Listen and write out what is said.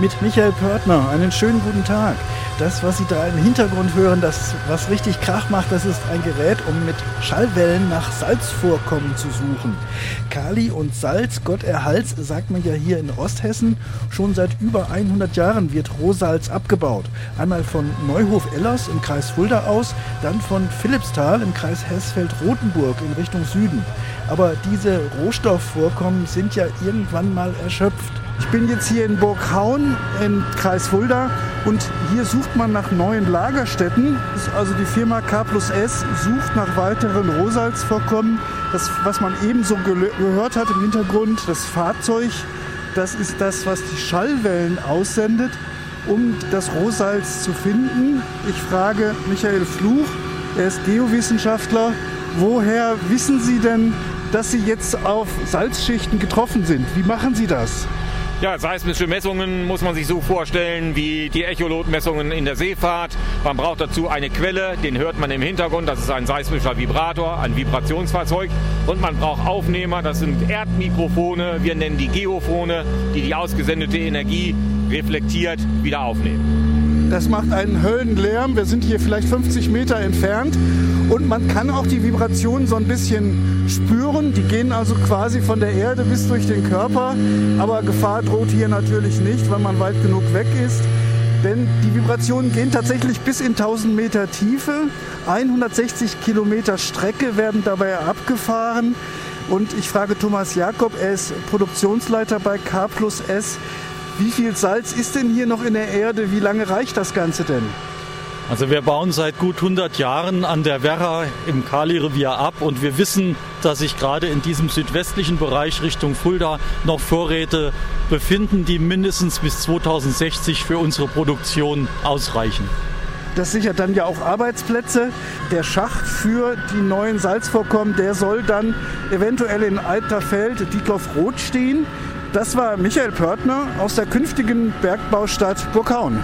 mit Michael Pörtner. Einen schönen guten Tag. Das, was Sie da im Hintergrund hören, das, was richtig Krach macht, das ist ein Gerät, um mit Schallwellen nach Salzvorkommen zu suchen. Kali und Salz, Gott erhalts, sagt man ja hier in Osthessen. Schon seit über 100 Jahren wird Rohsalz abgebaut. Einmal von Neuhof-Ellers im Kreis Fulda aus, dann von Philippsthal im Kreis Hessfeld-Rotenburg in Richtung Süden. Aber diese Rohstoffvorkommen sind ja irgendwann mal erschöpft. Ich bin jetzt hier in Burghaun im Kreis Fulda und hier sucht man nach neuen Lagerstätten. Also die Firma K plus S sucht nach weiteren Rohsalzvorkommen. Das, was man eben so gehört hat im Hintergrund, das Fahrzeug, das ist das, was die Schallwellen aussendet, um das Rohsalz zu finden. Ich frage Michael Fluch, er ist Geowissenschaftler. Woher wissen Sie denn, dass Sie jetzt auf Salzschichten getroffen sind? Wie machen Sie das? Ja, seismische Messungen muss man sich so vorstellen wie die Echolotmessungen in der Seefahrt. Man braucht dazu eine Quelle, den hört man im Hintergrund, das ist ein seismischer Vibrator, ein Vibrationsfahrzeug. Und man braucht Aufnehmer, das sind Erdmikrofone, wir nennen die Geophone, die die ausgesendete Energie reflektiert wieder aufnehmen. Das macht einen Höllenlärm. Wir sind hier vielleicht 50 Meter entfernt und man kann auch die Vibrationen so ein bisschen spüren. Die gehen also quasi von der Erde bis durch den Körper. Aber Gefahr droht hier natürlich nicht, weil man weit genug weg ist. Denn die Vibrationen gehen tatsächlich bis in 1000 Meter Tiefe. 160 Kilometer Strecke werden dabei abgefahren. Und ich frage Thomas Jakob, er ist Produktionsleiter bei K plus S. Wie viel Salz ist denn hier noch in der Erde? Wie lange reicht das Ganze denn? Also wir bauen seit gut 100 Jahren an der Werra im Kali-Revier ab und wir wissen, dass sich gerade in diesem südwestlichen Bereich Richtung Fulda noch Vorräte befinden, die mindestens bis 2060 für unsere Produktion ausreichen. Das sichert dann ja auch Arbeitsplätze. Der Schacht für die neuen Salzvorkommen, der soll dann eventuell in Alterfeld, Dietloff-Roth stehen. Das war Michael Pörtner aus der künftigen Bergbaustadt Burghaun.